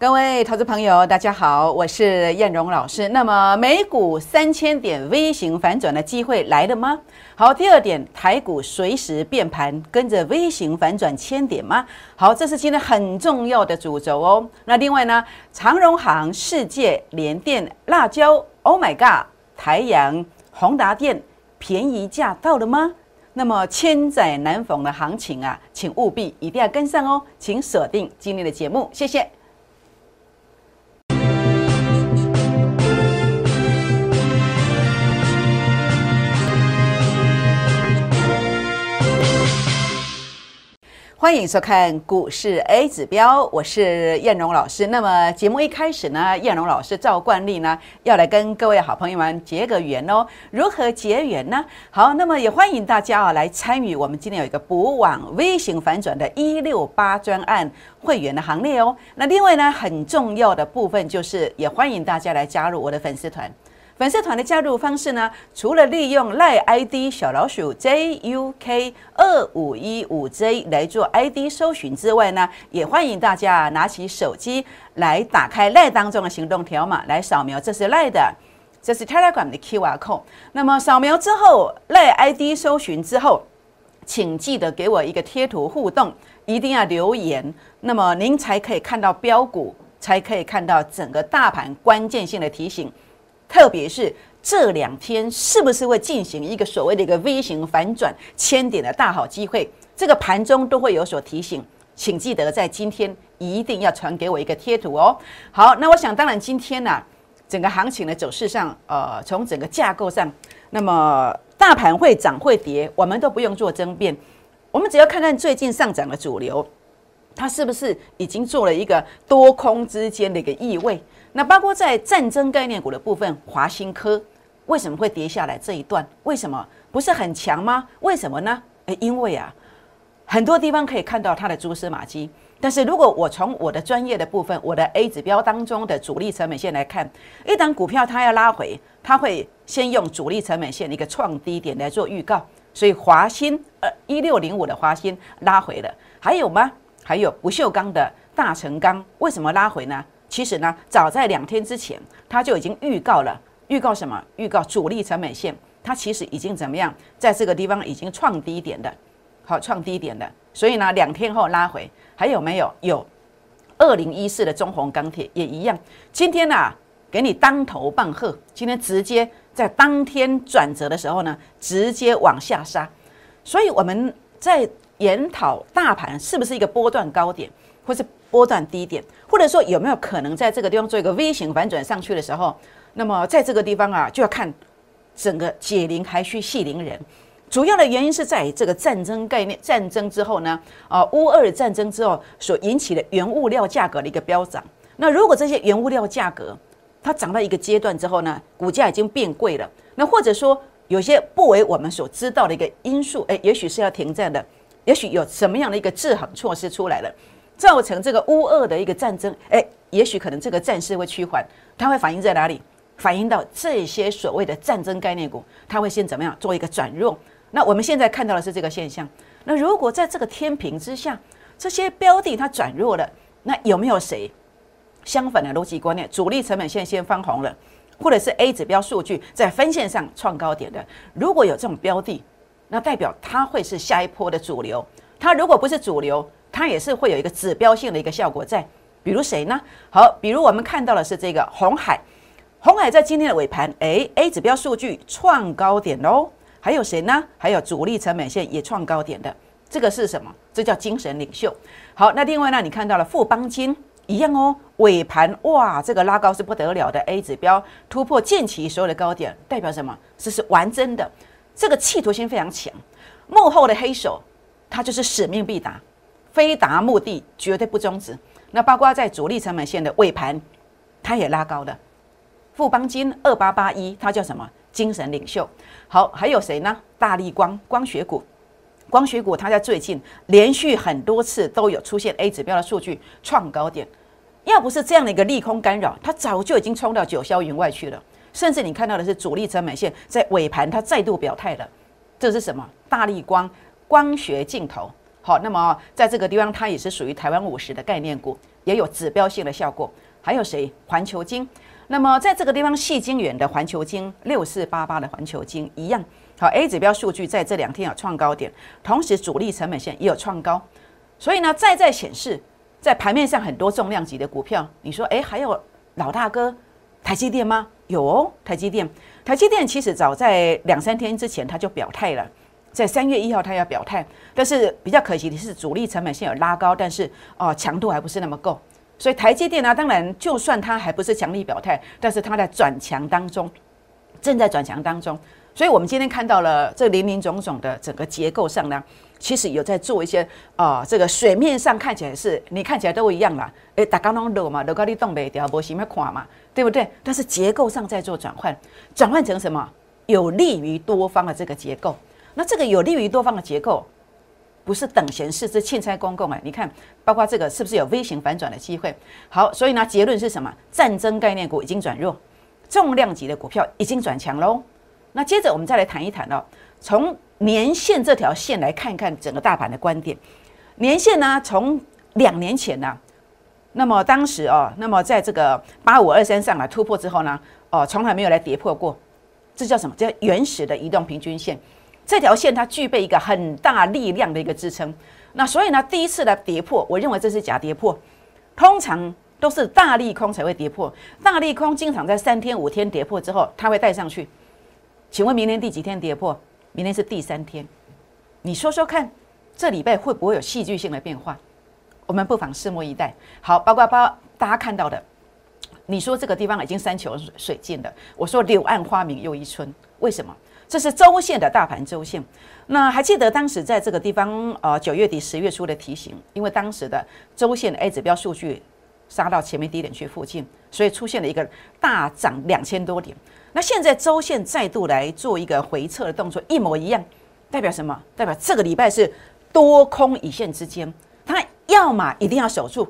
各位投资朋友，大家好，我是燕荣老师。那么美股三千点 V 型反转的机会来了吗？好，第二点，台股随时变盘，跟着 V 型反转千点吗？好，这是今天很重要的主轴哦。那另外呢，长荣行、世界、联电、辣椒，Oh my God，台阳、宏达电便宜价到了吗？那么千载难逢的行情啊，请务必一定要跟上哦，请锁定今天的节目，谢谢。欢迎收看股市 A 指标，我是燕荣老师。那么节目一开始呢，燕荣老师照惯例呢，要来跟各位好朋友们结个缘哦。如何结缘呢？好，那么也欢迎大家啊来参与我们今天有一个补网微型反转的一六八专案会员的行列哦。那另外呢，很重要的部分就是，也欢迎大家来加入我的粉丝团。粉丝团的加入方式呢，除了利用赖 ID 小老鼠 JUK 二五一五 J 来做 ID 搜寻之外呢，也欢迎大家拿起手机来打开赖当中的行动条码来扫描，这是赖的，这是 Telegram 的 QR code。那么扫描之后，赖 ID 搜寻之后，请记得给我一个贴图互动，一定要留言，那么您才可以看到标股，才可以看到整个大盘关键性的提醒。特别是这两天，是不是会进行一个所谓的一个 V 型反转千点的大好机会？这个盘中都会有所提醒，请记得在今天一定要传给我一个贴图哦。好，那我想当然今天呢，整个行情的走势上，呃，从整个架构上，那么大盘会涨会跌，我们都不用做争辩，我们只要看看最近上涨的主流，它是不是已经做了一个多空之间的一个意味。那包括在战争概念股的部分，华新科为什么会跌下来？这一段为什么不是很强吗？为什么呢？诶，因为啊，很多地方可以看到它的蛛丝马迹。但是如果我从我的专业的部分，我的 A 指标当中的主力成本线来看，一档股票它要拉回，它会先用主力成本线的一个创低点来做预告。所以华新呃一六零五的华新拉回了，还有吗？还有不锈钢的大成钢为什么拉回呢？其实呢，早在两天之前，它就已经预告了，预告什么？预告主力成本线，它其实已经怎么样，在这个地方已经创低点的，好创低点的。所以呢，两天后拉回，还有没有？有，二零一四的中红钢铁也一样。今天呢，给你当头棒喝，今天直接在当天转折的时候呢，直接往下杀。所以我们在研讨大盘是不是一个波段高点，或是？波段低点，或者说有没有可能在这个地方做一个 V 型反转上去的时候，那么在这个地方啊，就要看整个解铃还需系铃人。主要的原因是在这个战争概念，战争之后呢，啊，乌二战争之后所引起的原物料价格的一个飙涨。那如果这些原物料价格它涨到一个阶段之后呢，股价已经变贵了，那或者说有些不为我们所知道的一个因素，哎，也许是要停战的，也许有什么样的一个制衡措施出来了。造成这个乌俄的一个战争，哎，也许可能这个战事会趋缓，它会反映在哪里？反映到这些所谓的战争概念股，它会先怎么样做一个转弱？那我们现在看到的是这个现象。那如果在这个天平之下，这些标的它转弱了，那有没有谁相反的逻辑观念？主力成本线先翻红了，或者是 A 指标数据在分线上创高点的？如果有这种标的，那代表它会是下一波的主流。它如果不是主流，它也是会有一个指标性的一个效果在，比如谁呢？好，比如我们看到的是这个红海，红海在今天的尾盘，哎，A 指标数据创高点喽。还有谁呢？还有主力成本线也创高点的，这个是什么？这叫精神领袖。好，那另外呢，你看到了富邦金一样哦，尾盘哇，这个拉高是不得了的，A 指标突破近期所有的高点，代表什么？这是完真的，这个企图心非常强，幕后的黑手他就是使命必达。非达目的绝对不终止。那包括在主力成本线的尾盘，它也拉高了。富邦金二八八一，它叫什么？精神领袖。好，还有谁呢？大力光光学股，光学股它在最近连续很多次都有出现 A 指标的数据创高点。要不是这样的一个利空干扰，它早就已经冲到九霄云外去了。甚至你看到的是主力成本线在尾盘它再度表态了。这是什么？大力光光学镜头。好，那么在这个地方，它也是属于台湾五十的概念股，也有指标性的效果。还有谁？环球金。那么在这个地方，细晶圆的环球金，六四八八的环球金一样。好，A 指标数据在这两天有创高点，同时主力成本线也有创高，所以呢，再再显示在盘面上很多重量级的股票，你说，哎，还有老大哥台积电吗？有哦，台积电。台积电其实早在两三天之前他就表态了，在三月一号他要表态，但是比较可惜的是主力成本线有拉高，但是哦强度还不是那么够，所以台积电呢，当然就算它还不是强力表态，但是它在转强当中，正在转强当中，所以我们今天看到了这林林总总的整个结构上呢，其实有在做一些啊，这个水面上看起来是你看起来都一样啦，诶，大家拢落嘛，落到你动袂掉，无什么看嘛。对不对？但是结构上在做转换，转换成什么？有利于多方的这个结构。那这个有利于多方的结构，不是等闲视之、欠差公共哎。你看，包括这个是不是有微型反转的机会？好，所以呢，结论是什么？战争概念股已经转弱，重量级的股票已经转强喽。那接着我们再来谈一谈哦，从年线这条线来看一看整个大盘的观点。年线呢，从两年前呢。那么当时哦，那么在这个八五二三上来突破之后呢，哦，从来没有来跌破过，这叫什么？叫原始的移动平均线。这条线它具备一个很大力量的一个支撑。那所以呢，第一次的跌破，我认为这是假跌破。通常都是大利空才会跌破，大利空经常在三天五天跌破之后，它会带上去。请问明天第几天跌破？明天是第三天。你说说看，这礼拜会不会有戏剧性的变化？我们不妨拭目以待。好，包括包大家看到的，你说这个地方已经山穷水尽了。我说柳暗花明又一村，为什么？这是周线的大盘周线。那还记得当时在这个地方，呃，九月底十月初的提醒，因为当时的周线 A 指标数据杀到前面低点区附近，所以出现了一个大涨两千多点。那现在周线再度来做一个回撤的动作，一模一样，代表什么？代表这个礼拜是多空一线之间。它要么一定要守住，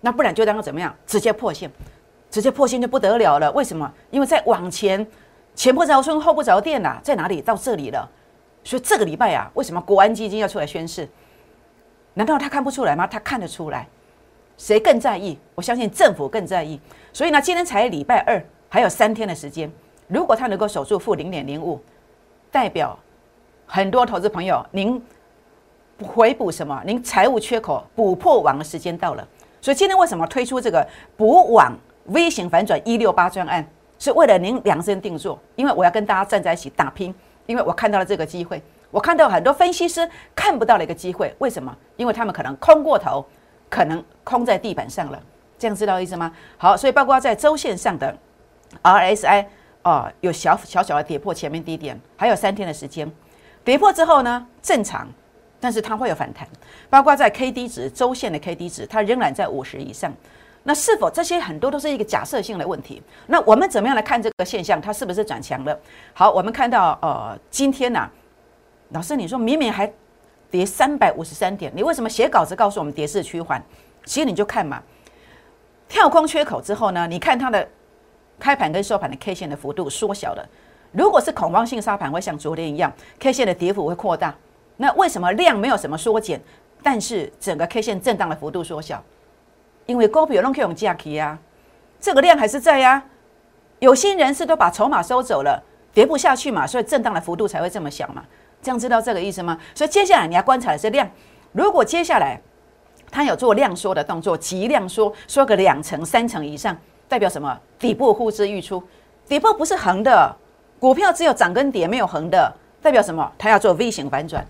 那不然就当怎么样？直接破线，直接破线就不得了了。为什么？因为在往前，前不着村后不着店呐，在哪里？到这里了。所以这个礼拜啊，为什么国安基金要出来宣誓？难道他看不出来吗？他看得出来。谁更在意？我相信政府更在意。所以呢，今天才礼拜二，还有三天的时间。如果他能够守住负零点零五，代表很多投资朋友，您。回补什么？您财务缺口补破网的时间到了，所以今天为什么推出这个补网 V 型反转一六八专案？是为了您量身定做，因为我要跟大家站在一起打拼，因为我看到了这个机会，我看到很多分析师看不到的一个机会，为什么？因为他们可能空过头，可能空在地板上了，这样知道意思吗？好，所以包括在周线上的 RSI 哦，有小小小的跌破前面低点，还有三天的时间，跌破之后呢，正常。但是它会有反弹，包括在 K D 值周线的 K D 值，它仍然在五十以上。那是否这些很多都是一个假设性的问题？那我们怎么样来看这个现象？它是不是转强了？好，我们看到呃，今天呢，老师你说明明还跌三百五十三点，你为什么写稿子告诉我们跌势趋缓？其实你就看嘛，跳空缺口之后呢，你看它的开盘跟收盘的 K 线的幅度缩小了。如果是恐慌性杀盘，会像昨天一样，K 线的跌幅会扩大。那为什么量没有什么缩减，但是整个 K 线震荡的幅度缩小？因为高比龙 K 用假期呀，这个量还是在呀。有心人士都把筹码收走了，跌不下去嘛，所以震荡的幅度才会这么小嘛。这样知道这个意思吗？所以接下来你要观察的是量。如果接下来它有做量缩的动作，急量缩，缩个两成、三成以上，代表什么？底部呼之欲出。底部不是横的，股票只有涨跟跌，没有横的，代表什么？它要做 V 型反转。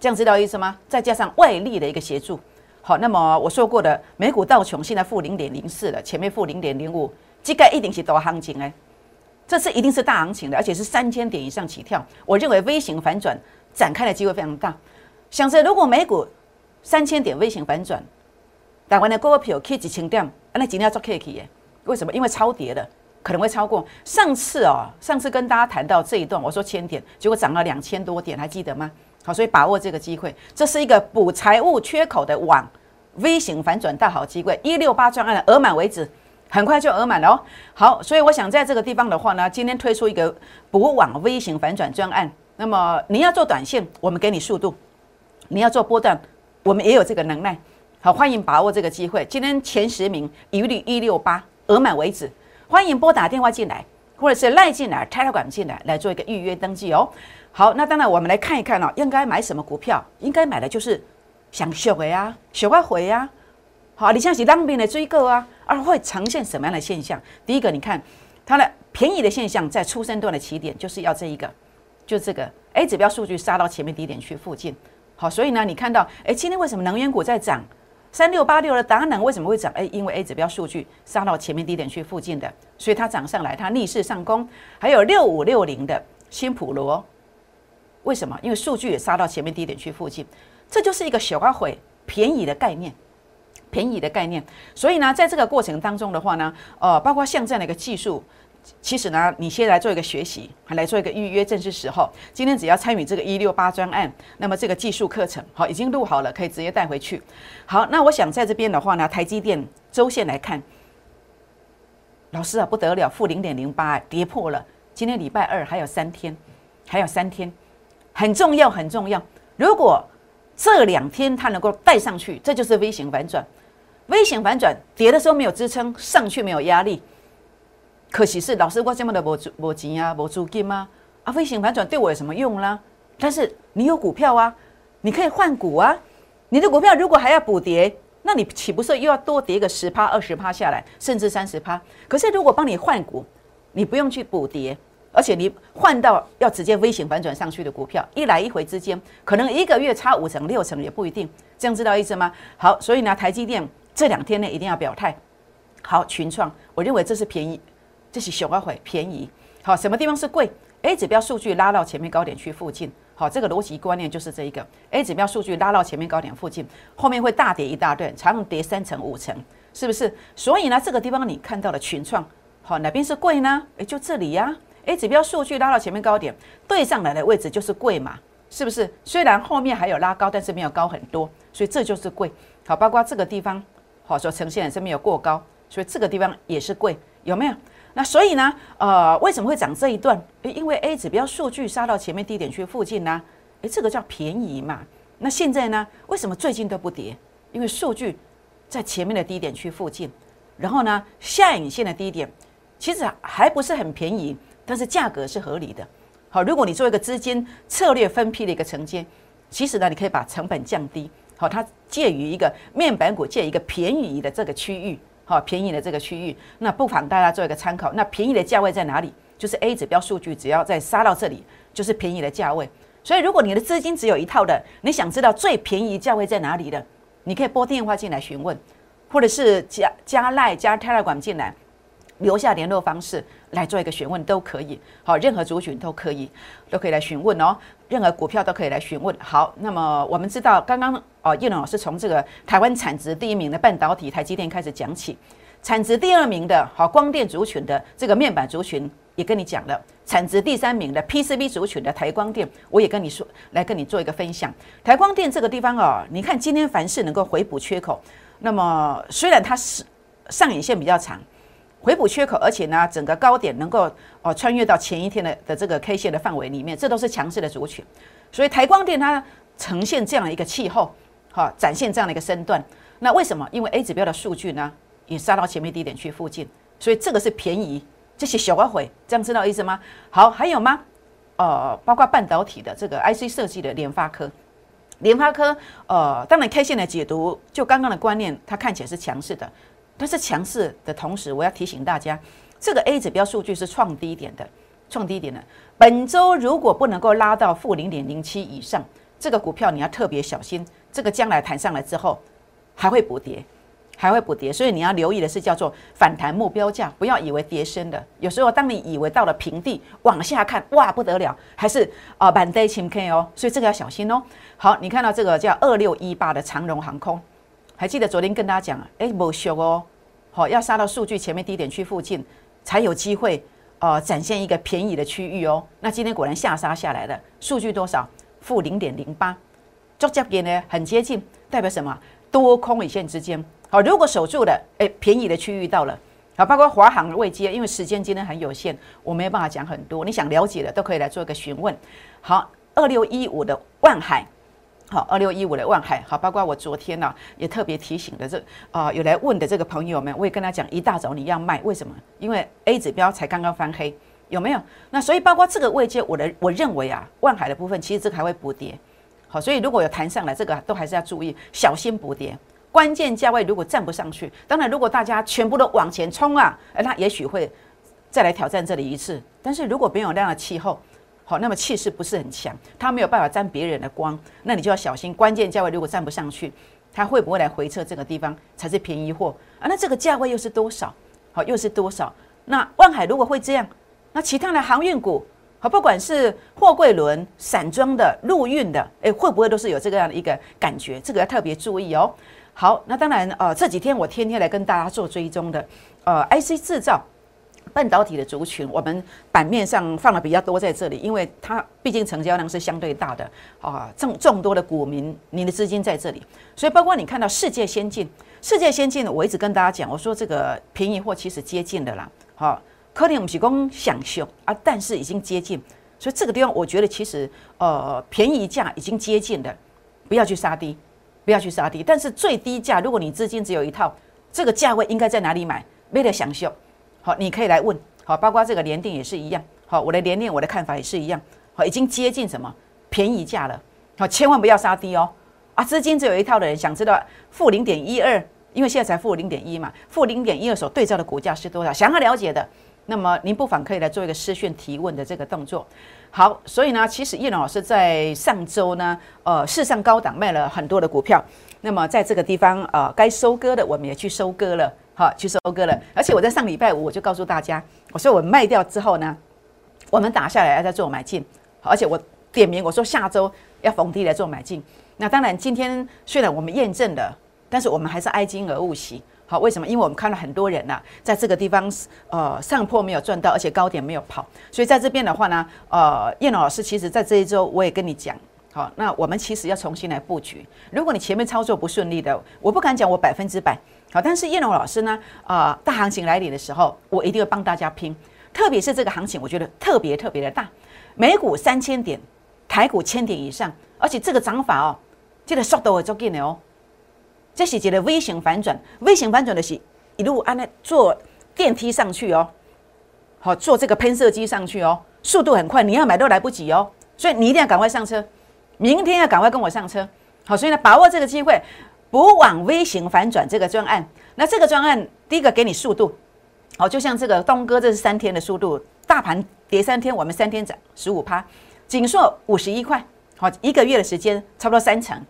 这样知道意思吗？再加上外力的一个协助，好，那么我说过的美股道琼现在负零点零四了，前面负零点零五，这个一定是多行情哎，这次一定是大行情的，而且是三千点以上起跳。我认为微型反转展开的机会非常大。想着如果美股三千点微型反转，台湾的股票 K 几千点，那今天要做 K K 耶？为什么？因为超跌的可能会超过上次哦。上次跟大家谈到这一段，我说千点，结果涨了两千多点，还记得吗？好，所以把握这个机会，这是一个补财务缺口的网 V 型反转大好机会。一六八专案额满为止，很快就额满了哦。好，所以我想在这个地方的话呢，今天推出一个补网 V 型反转专案。那么你要做短线，我们给你速度；你要做波段，我们也有这个能耐。好，欢迎把握这个机会。今天前十名一律一六八，额满为止。欢迎拨打电话进来，或者是赖进来、泰来管进来，来做一个预约登记哦。好，那当然我们来看一看哦，应该买什么股票？应该买的就是想学的呀，学快回呀。好，你像是当兵的追购啊，而会呈现什么样的现象？第一个，你看它的便宜的现象，在出生段的起点就是要这一个，就这个 A 指标数据杀到前面低点区附近。好，所以呢，你看到哎，今天为什么能源股在涨？三六八六的达能为什么会涨？哎，因为 A 指标数据杀到前面低点区附近的，所以它涨上来，它逆势上攻。还有六五六零的新普罗，为什么？因为数据也杀到前面低点区附近，这就是一个小花毁便宜的概念，便宜的概念。所以呢，在这个过程当中的话呢，呃，包括像这样的一个技术。其实呢，你先来做一个学习，来做一个预约，正是时候。今天只要参与这个一六八专案，那么这个技术课程好已经录好了，可以直接带回去。好，那我想在这边的话呢，台积电周线来看，老师啊不得了，负零点零八，跌破了。今天礼拜二还有三天，还有三天，很重要，很重要。如果这两天它能够带上去，这就是 V 型反转。V 型反转，跌的时候没有支撑，上去没有压力。可惜是老师，我这么的无无钱啊，无资金吗？啊，飞行反转对我有什么用啦？但是你有股票啊，你可以换股啊。你的股票如果还要补跌，那你岂不是又要多跌个十趴、二十趴下来，甚至三十趴？可是如果帮你换股，你不用去补跌，而且你换到要直接微型反转上去的股票，一来一回之间，可能一个月差五成、六成也不一定。这样知道意思吗？好，所以呢，台积电这两天呢一定要表态。好，群创，我认为这是便宜。这是小外汇便宜，好，什么地方是贵？A 指标数据拉到前面高点去附近，好，这个逻辑观念就是这一个 A 指标数据拉到前面高点附近，后面会大跌一大段，常跌三成五成，是不是？所以呢，这个地方你看到的群创，好，哪边是贵呢？诶，就这里呀，A 指标数据拉到前面高点，对上来的位置就是贵嘛，是不是？虽然后面还有拉高，但是没有高很多，所以这就是贵。好，包括这个地方，好，所呈现的是没有过高，所以这个地方也是贵，有没有？那所以呢，呃，为什么会涨这一段？因为 A 指标数据杀到前面低点区附近呢，诶，这个叫便宜嘛。那现在呢，为什么最近都不跌？因为数据在前面的低点区附近，然后呢，下影线的低点其实还不是很便宜，但是价格是合理的。好，如果你做一个资金策略分批的一个承接，其实呢，你可以把成本降低。好，它介于一个面板股介于一个便宜的这个区域。好，便宜的这个区域，那不妨大家做一个参考。那便宜的价位在哪里？就是 A 指标数据，只要再杀到这里，就是便宜的价位。所以，如果你的资金只有一套的，你想知道最便宜价位在哪里的，你可以拨电话进来询问，或者是加加赖加 Telegram 进来。留下联络方式来做一个询问都可以，好，任何族群都可以，都可以来询问哦，任何股票都可以来询问。好，那么我们知道，刚刚哦，叶龙老师从这个台湾产值第一名的半导体台积电开始讲起，产值第二名的好光电族群的这个面板族群也跟你讲了，产值第三名的 PCB 族群的台光电，我也跟你说，来跟你做一个分享。台光电这个地方哦，你看今天凡是能够回补缺口，那么虽然它是上影线比较长。回补缺口，而且呢，整个高点能够哦穿越到前一天的的这个 K 线的范围里面，这都是强势的族群。所以台光电它呈现这样的一个气候，哈，展现这样的一个身段。那为什么？因为 A 指标的数据呢也杀到前面低点区附近，所以这个是便宜，这些小外汇，这样知道意思吗？好，还有吗？呃，包括半导体的这个 IC 设计的联发科，联发科呃，当然 K 线的解读，就刚刚的观念，它看起来是强势的。但是强势的同时，我要提醒大家，这个 A 指标数据是创低点的，创低点的。本周如果不能够拉到负零点零七以上，这个股票你要特别小心。这个将来弹上来之后，还会补跌，还会补跌。所以你要留意的是叫做反弹目标价，不要以为跌深的。有时候当你以为到了平地，往下看，哇不得了，还是啊板 day 清 K 哦。所以这个要小心哦。好，你看到这个叫二六一八的长荣航空。还记得昨天跟大家讲，哎，不修哦，好，要杀到数据前面低点区附近，才有机会，呃，展现一个便宜的区域哦。那今天果然下杀下来了，数据多少？负零点零八，做价点呢很接近，代表什么？多空一线之间。好，如果守住了，哎，便宜的区域到了。好，包括华航未接，因为时间今天很有限，我没有办法讲很多。你想了解的都可以来做一个询问。好，二六一五的万海。好，二六一五的万海，好，包括我昨天呢也特别提醒的这啊有来问的这个朋友们，我也跟他讲，一大早你要卖，为什么？因为 A 指标才刚刚翻黑，有没有？那所以包括这个位阶，我的我认为啊，万海的部分其实这个还会补跌，好，所以如果有弹上来，这个都还是要注意，小心补跌。关键价位如果站不上去，当然如果大家全部都往前冲啊，那也许会再来挑战这里一次。但是如果没有那样的气候，好，那么气势不是很强，它没有办法沾别人的光，那你就要小心。关键价位如果站不上去，它会不会来回撤这个地方才是便宜货啊？那这个价位又是多少？好，又是多少？那万海如果会这样，那其他的航运股，好，不管是货柜轮、散装的、陆运的，诶，会不会都是有这个样的一个感觉？这个要特别注意哦。好，那当然，呃，这几天我天天来跟大家做追踪的，呃，IC 制造。半导体的族群，我们版面上放的比较多在这里，因为它毕竟成交量是相对大的啊，众众多的股民，你的资金在这里，所以包括你看到世界先进，世界先进呢，我一直跟大家讲，我说这个便宜货其实接近的啦，好，可能提供享受啊，但是已经接近，所以这个地方我觉得其实呃便宜价已经接近的，不要去杀低，不要去杀低，但是最低价，如果你资金只有一套，这个价位应该在哪里买？为了享受。好，你可以来问，好，包括这个联电也是一样，好，我的联电我的看法也是一样，好，已经接近什么便宜价了，好，千万不要杀低哦，啊，资金只有一套的人想知道负零点一二，因为现在才负零点一嘛，负零点一二所对照的股价是多少？想要了解的，那么您不妨可以来做一个私讯提问的这个动作。好，所以呢，其实叶老师在上周呢，呃，市上高档卖了很多的股票，那么在这个地方呃，该收割的我们也去收割了。好，去收割了。而且我在上礼拜五我就告诉大家，我说我卖掉之后呢，我们打下来要再做买进。而且我点名我说下周要逢低来做买进。那当然今天虽然我们验证了，但是我们还是哀金而勿喜。好，为什么？因为我们看到很多人呐，在这个地方呃上坡没有赚到，而且高点没有跑。所以在这边的话呢，呃，叶老师其实在这一周我也跟你讲，好，那我们其实要重新来布局。如果你前面操作不顺利的，我不敢讲我百分之百。好，但是叶龙老师呢？啊，大行情来临的时候，我一定会帮大家拼。特别是这个行情，我觉得特别特别的大，美股三千点，台股千点以上，而且这个涨法哦，这个速度会足紧的哦。这是一个微型反转，微型反转的是一路按那坐电梯上去哦，好，坐这个喷射机上去哦，速度很快，你要买都来不及哦，所以你一定要赶快上车，明天要赶快跟我上车。好，所以呢，把握这个机会。补网微型反转这个专案，那这个专案第一个给你速度，好，就像这个东哥，这是三天的速度，大盘跌三天，我们三天涨十五趴，锦硕五十一块，好，一个月的时间差不多三成，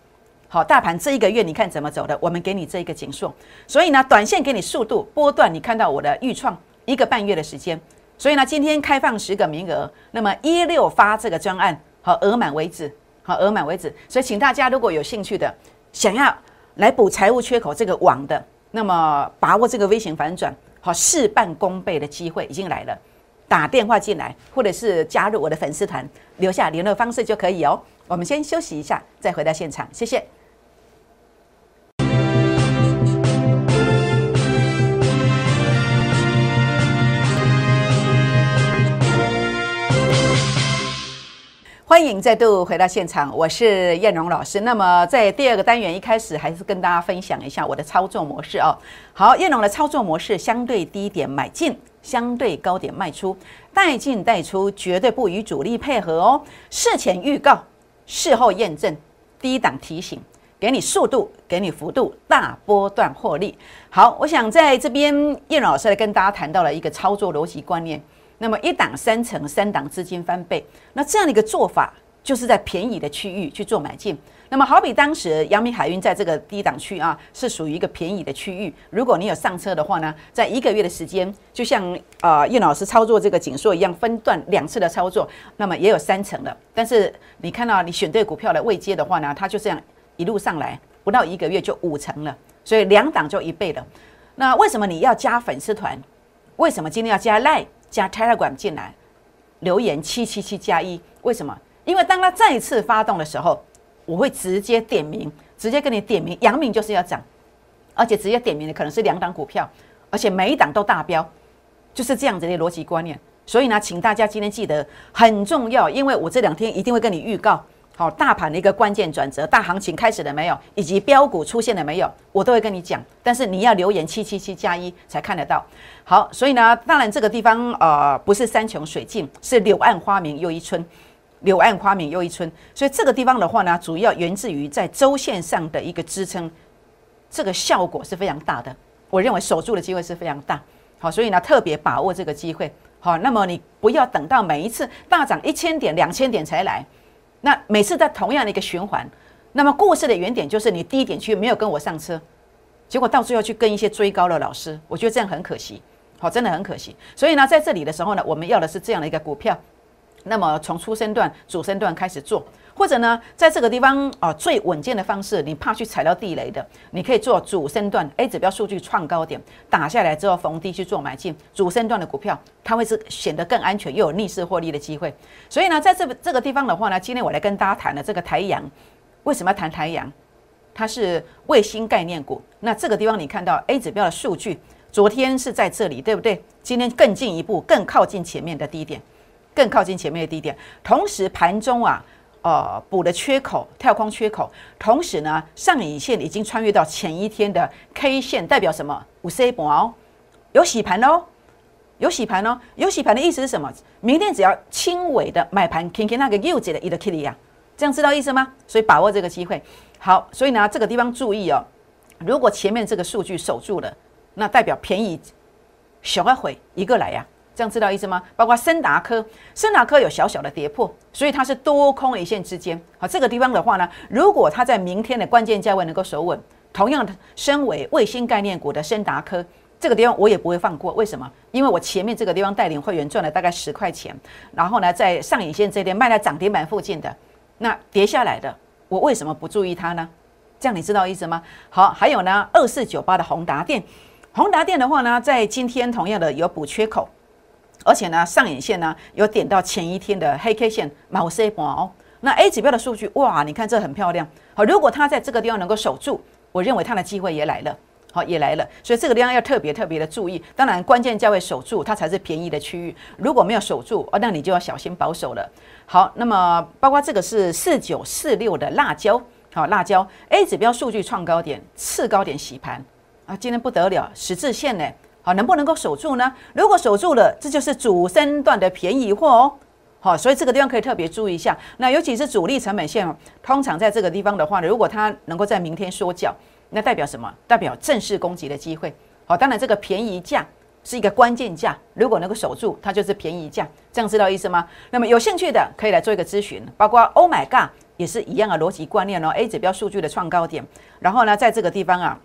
好，大盘这一个月你看怎么走的，我们给你这一个锦硕，所以呢，短线给你速度波段，你看到我的预创一个半月的时间，所以呢，今天开放十个名额，那么一六发这个专案，好，额满为止，好，额满为止，所以请大家如果有兴趣的，想要。来补财务缺口这个网的，那么把握这个微型反转，好事半功倍的机会已经来了，打电话进来，或者是加入我的粉丝团，留下联络方式就可以哦。我们先休息一下，再回到现场，谢谢。欢迎再度回到现场，我是燕荣老师。那么在第二个单元一开始，还是跟大家分享一下我的操作模式哦。好，燕荣的操作模式：相对低点买进，相对高点卖出，带进带出，绝对不与主力配合哦。事前预告，事后验证，低档提醒，给你速度，给你幅度，大波段获利。好，我想在这边，燕荣老师来跟大家谈到了一个操作逻辑观念。那么一档三成，三档资金翻倍，那这样的一个做法，就是在便宜的区域去做买进。那么好比当时阳明海运在这个低档区啊，是属于一个便宜的区域。如果你有上车的话呢，在一个月的时间，就像啊叶老师操作这个紧缩一样，分段两次的操作，那么也有三成的。但是你看到你选对股票来未接的话呢，它就这样一路上来，不到一个月就五成了，所以两档就一倍了。那为什么你要加粉丝团？为什么今天要加 Line？加 Telegram 进来，留言七七七加一，为什么？因为当他再次发动的时候，我会直接点名，直接跟你点名，阳明就是要涨，而且直接点名的可能是两档股票，而且每一档都达标，就是这样子的逻辑观念。所以呢，请大家今天记得很重要，因为我这两天一定会跟你预告，好，大盘的一个关键转折，大行情开始了没有？以及标股出现了没有？我都会跟你讲。但是你要留言七七七加一才看得到。好，所以呢，当然这个地方呃不是山穷水尽，是柳暗花明又一村，柳暗花明又一村。所以这个地方的话呢，主要源自于在周线上的一个支撑，这个效果是非常大的。我认为守住的机会是非常大。好，所以呢特别把握这个机会。好，那么你不要等到每一次大涨一千点、两千点才来。那每次在同样的一个循环，那么故事的原点就是你低点去没有跟我上车，结果到最后去跟一些追高的老师，我觉得这样很可惜，好，真的很可惜。所以呢，在这里的时候呢，我们要的是这样的一个股票，那么从初升段、主升段开始做。或者呢，在这个地方啊，最稳健的方式，你怕去踩到地雷的，你可以做主升段 A 指标数据创高点打下来之后逢低去做买进主升段的股票，它会是显得更安全又有逆势获利的机会。所以呢，在这这个地方的话呢，今天我来跟大家谈的这个台阳，为什么要谈台阳？它是卫星概念股。那这个地方你看到 A 指标的数据，昨天是在这里，对不对？今天更进一步，更靠近前面的低点，更靠近前面的低点。同时盘中啊。呃，补的缺口，跳空缺口，同时呢，上影线已经穿越到前一天的 K 线，代表什么？五 C 盘哦，有洗盘哦，有洗盘哦，有洗盘的意思是什么？明天只要轻微的买盘，看看那个右脚的一个 Kitty 呀，这样知道意思吗？所以把握这个机会。好，所以呢，这个地方注意哦，如果前面这个数据守住了，那代表便宜小个回一个来呀。这样知道意思吗？包括森达科，森达科有小小的跌破，所以它是多空一线之间。好，这个地方的话呢，如果它在明天的关键价位能够守稳，同样的，身为卫星概念股的森达科，这个地方我也不会放过。为什么？因为我前面这个地方带领会员赚了大概十块钱，然后呢，在上影线这边卖在涨停板附近的，那跌下来的，我为什么不注意它呢？这样你知道意思吗？好，还有呢，二四九八的宏达电，宏达电的话呢，在今天同样的有补缺口。而且呢，上影线呢有点到前一天的黑 K 线毛 C 盘哦。那 A 指标的数据哇，你看这很漂亮。好，如果它在这个地方能够守住，我认为它的机会也来了。好，也来了。所以这个地方要特别特别的注意。当然，关键价位守住，它才是便宜的区域。如果没有守住哦，那你就要小心保守了。好，那么包括这个是四九四六的辣椒，好，辣椒 A 指标数据创高点，次高点洗盘啊，今天不得了，十字线呢。好，能不能够守住呢？如果守住了，这就是主升段的便宜货哦。好，所以这个地方可以特别注意一下。那尤其是主力成本线，通常在这个地方的话呢，如果它能够在明天缩脚，那代表什么？代表正式攻击的机会。好，当然这个便宜价是一个关键价，如果能够守住，它就是便宜价。这样知道意思吗？那么有兴趣的可以来做一个咨询，包括 Oh my God 也是一样的逻辑观念哦。A 指标数据的创高点，然后呢，在这个地方啊。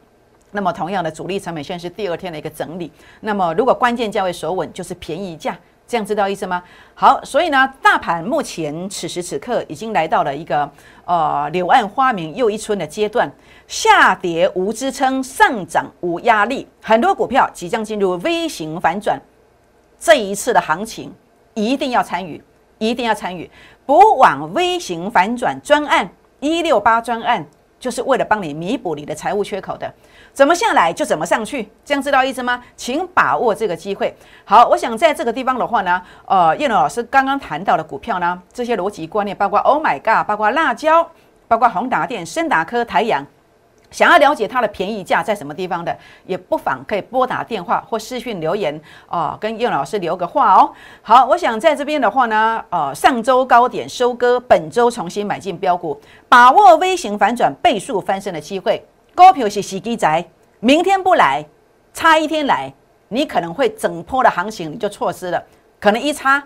那么同样的主力成本线是第二天的一个整理。那么如果关键价位守稳，就是便宜价，这样知道意思吗？好，所以呢，大盘目前此时此刻已经来到了一个呃柳暗花明又一村的阶段，下跌无支撑，上涨无压力，很多股票即将进入 V 型反转。这一次的行情一定要参与，一定要参与，不往 V 型反转专案一六八专案，就是为了帮你弥补你的财务缺口的。怎么下来就怎么上去，这样知道意思吗？请把握这个机会。好，我想在这个地方的话呢，呃，叶龙老师刚刚谈到的股票呢，这些逻辑观念，包括 Oh my God，包括辣椒，包括宏达电、深达科、台阳，想要了解它的便宜价在什么地方的，也不妨可以拨打电话或私讯留言哦，跟叶老师留个话哦。好，我想在这边的话呢，呃，上周高点收割，本周重新买进标股，把握微型反转倍数翻身的机会。股票是时机仔，明天不来，差一天来，你可能会整波的行情你就错失了，可能一差，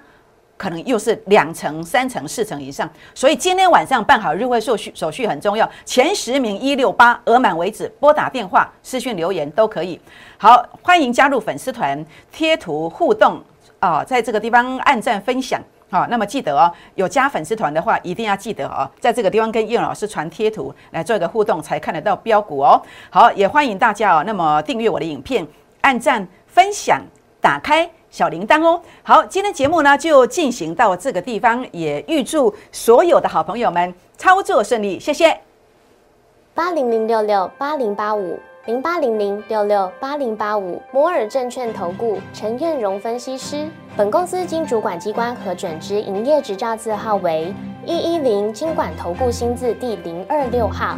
可能又是两成、三成、四成以上。所以今天晚上办好入会手续，手续很重要。前十名一六八额满为止，拨打电话、私讯留言都可以。好，欢迎加入粉丝团，贴图互动啊，在这个地方按赞分享。好，那么记得哦，有加粉丝团的话，一定要记得哦，在这个地方跟叶老师传贴图来做一个互动，才看得到标股哦。好，也欢迎大家哦，那么订阅我的影片，按赞、分享、打开小铃铛哦。好，今天节目呢就进行到这个地方，也预祝所有的好朋友们操作顺利，谢谢。八零零六六八零八五。零八零零六六八零八五摩尔证券投顾陈彦荣分析师。本公司经主管机关核准之营业执照字号为一一零金管投顾新字第零二六号。